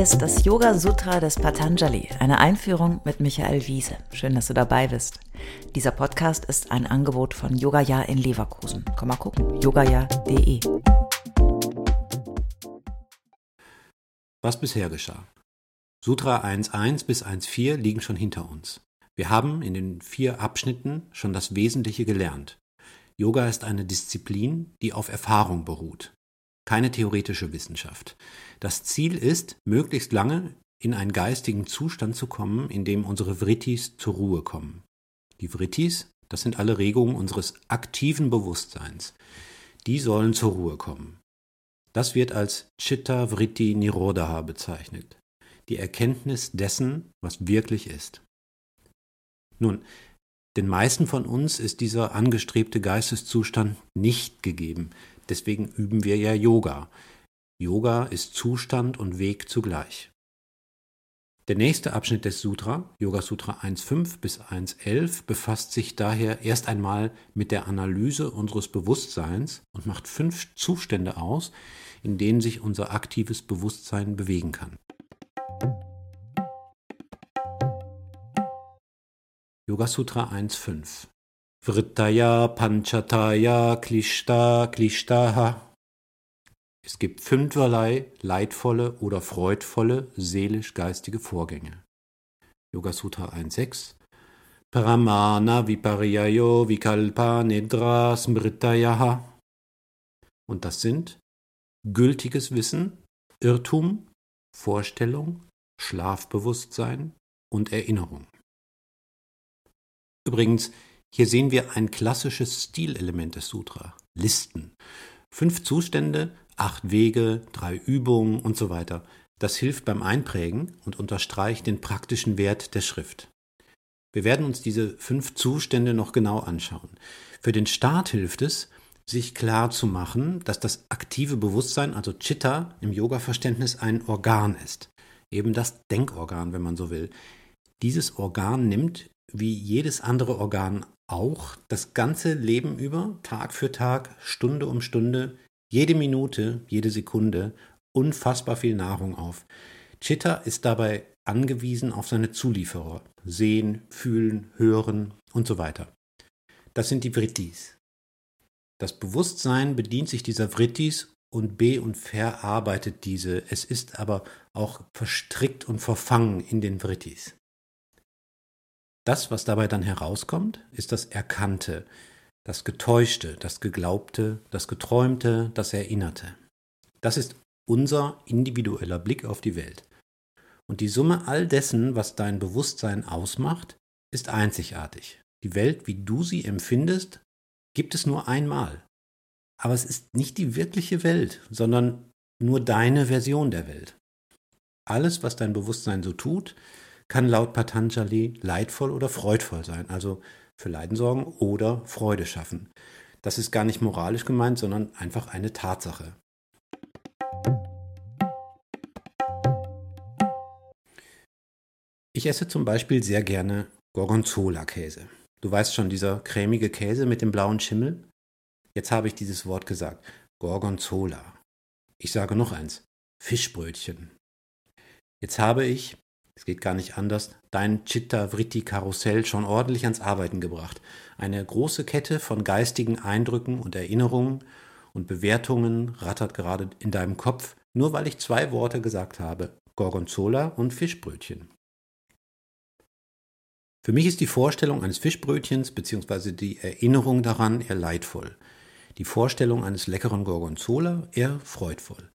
Ist das Yoga Sutra des Patanjali, eine Einführung mit Michael Wiese. Schön, dass du dabei bist. Dieser Podcast ist ein Angebot von Yogaya in Leverkusen. Komm mal gucken, yogaya.de. Was bisher geschah? Sutra 1.1 bis 1.4 liegen schon hinter uns. Wir haben in den vier Abschnitten schon das Wesentliche gelernt. Yoga ist eine Disziplin, die auf Erfahrung beruht keine theoretische Wissenschaft. Das Ziel ist, möglichst lange in einen geistigen Zustand zu kommen, in dem unsere Vrittis zur Ruhe kommen. Die Vrittis, das sind alle Regungen unseres aktiven Bewusstseins. Die sollen zur Ruhe kommen. Das wird als Chitta Vritti Nirodha bezeichnet. Die Erkenntnis dessen, was wirklich ist. Nun, den meisten von uns ist dieser angestrebte Geisteszustand nicht gegeben. Deswegen üben wir ja Yoga. Yoga ist Zustand und Weg zugleich. Der nächste Abschnitt des Sutra, Yoga Sutra 1.5 bis 1.11, befasst sich daher erst einmal mit der Analyse unseres Bewusstseins und macht fünf Zustände aus, in denen sich unser aktives Bewusstsein bewegen kann. Yoga Sutra 1.5 Vrittaya Panchataya Klishta Klishtaha. Es gibt fünferlei leidvolle oder freudvolle seelisch-geistige Vorgänge. Yoga Sutra 1.6 Paramana Vipariyayo Vikalpa Nedra Smritayaha. Und das sind gültiges Wissen, Irrtum, Vorstellung, Schlafbewusstsein und Erinnerung. Übrigens, hier sehen wir ein klassisches Stilelement des Sutra. Listen. Fünf Zustände, acht Wege, drei Übungen und so weiter. Das hilft beim Einprägen und unterstreicht den praktischen Wert der Schrift. Wir werden uns diese fünf Zustände noch genau anschauen. Für den Start hilft es, sich klar zu machen, dass das aktive Bewusstsein, also Chitta im Yoga-Verständnis, ein Organ ist. Eben das Denkorgan, wenn man so will. Dieses Organ nimmt, wie jedes andere Organ auch das ganze Leben über, Tag für Tag, Stunde um Stunde, jede Minute, jede Sekunde unfassbar viel Nahrung auf. Chitta ist dabei angewiesen auf seine Zulieferer. Sehen, fühlen, hören und so weiter. Das sind die Vrittis. Das Bewusstsein bedient sich dieser Vrittis und be- und verarbeitet diese. Es ist aber auch verstrickt und verfangen in den Vrittis. Das, was dabei dann herauskommt, ist das Erkannte, das Getäuschte, das Geglaubte, das Geträumte, das Erinnerte. Das ist unser individueller Blick auf die Welt. Und die Summe all dessen, was dein Bewusstsein ausmacht, ist einzigartig. Die Welt, wie du sie empfindest, gibt es nur einmal. Aber es ist nicht die wirkliche Welt, sondern nur deine Version der Welt. Alles, was dein Bewusstsein so tut, kann laut Patanjali leidvoll oder freudvoll sein, also für Leiden sorgen oder Freude schaffen. Das ist gar nicht moralisch gemeint, sondern einfach eine Tatsache. Ich esse zum Beispiel sehr gerne Gorgonzola-Käse. Du weißt schon, dieser cremige Käse mit dem blauen Schimmel? Jetzt habe ich dieses Wort gesagt. Gorgonzola. Ich sage noch eins. Fischbrötchen. Jetzt habe ich es geht gar nicht anders, dein Chitta Vritti Karussell schon ordentlich ans Arbeiten gebracht. Eine große Kette von geistigen Eindrücken und Erinnerungen und Bewertungen rattert gerade in deinem Kopf, nur weil ich zwei Worte gesagt habe, Gorgonzola und Fischbrötchen. Für mich ist die Vorstellung eines Fischbrötchens bzw. die Erinnerung daran eher leidvoll. Die Vorstellung eines leckeren Gorgonzola eher freudvoll.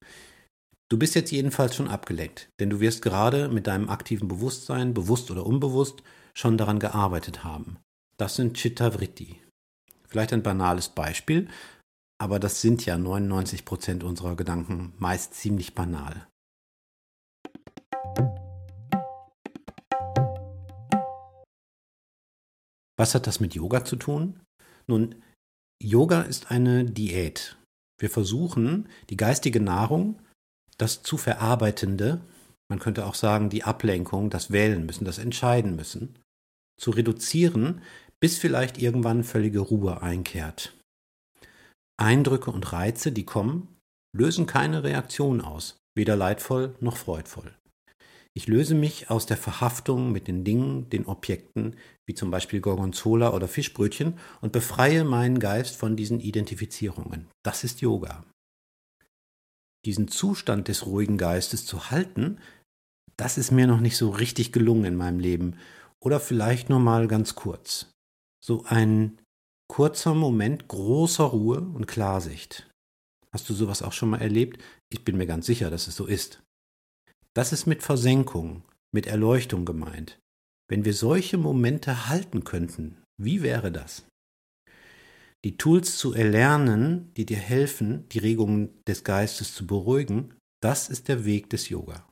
Du bist jetzt jedenfalls schon abgelenkt, denn du wirst gerade mit deinem aktiven Bewusstsein, bewusst oder unbewusst, schon daran gearbeitet haben. Das sind Chitta Vritti. Vielleicht ein banales Beispiel, aber das sind ja 99 Prozent unserer Gedanken, meist ziemlich banal. Was hat das mit Yoga zu tun? Nun, Yoga ist eine Diät. Wir versuchen, die geistige Nahrung das zu verarbeitende, man könnte auch sagen die Ablenkung, das Wählen müssen, das Entscheiden müssen, zu reduzieren, bis vielleicht irgendwann völlige Ruhe einkehrt. Eindrücke und Reize, die kommen, lösen keine Reaktion aus, weder leidvoll noch freudvoll. Ich löse mich aus der Verhaftung mit den Dingen, den Objekten, wie zum Beispiel Gorgonzola oder Fischbrötchen, und befreie meinen Geist von diesen Identifizierungen. Das ist Yoga. Diesen Zustand des ruhigen Geistes zu halten, das ist mir noch nicht so richtig gelungen in meinem Leben. Oder vielleicht nur mal ganz kurz. So ein kurzer Moment großer Ruhe und Klarsicht. Hast du sowas auch schon mal erlebt? Ich bin mir ganz sicher, dass es so ist. Das ist mit Versenkung, mit Erleuchtung gemeint. Wenn wir solche Momente halten könnten, wie wäre das? Die Tools zu erlernen, die dir helfen, die Regungen des Geistes zu beruhigen, das ist der Weg des Yoga.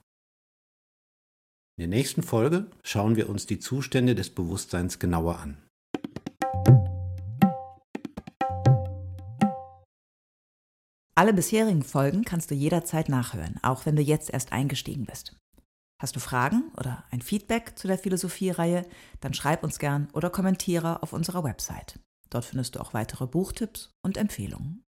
In der nächsten Folge schauen wir uns die Zustände des Bewusstseins genauer an. Alle bisherigen Folgen kannst du jederzeit nachhören, auch wenn du jetzt erst eingestiegen bist. Hast du Fragen oder ein Feedback zu der Philosophie-Reihe, dann schreib uns gern oder kommentiere auf unserer Website. Dort findest du auch weitere Buchtipps und Empfehlungen.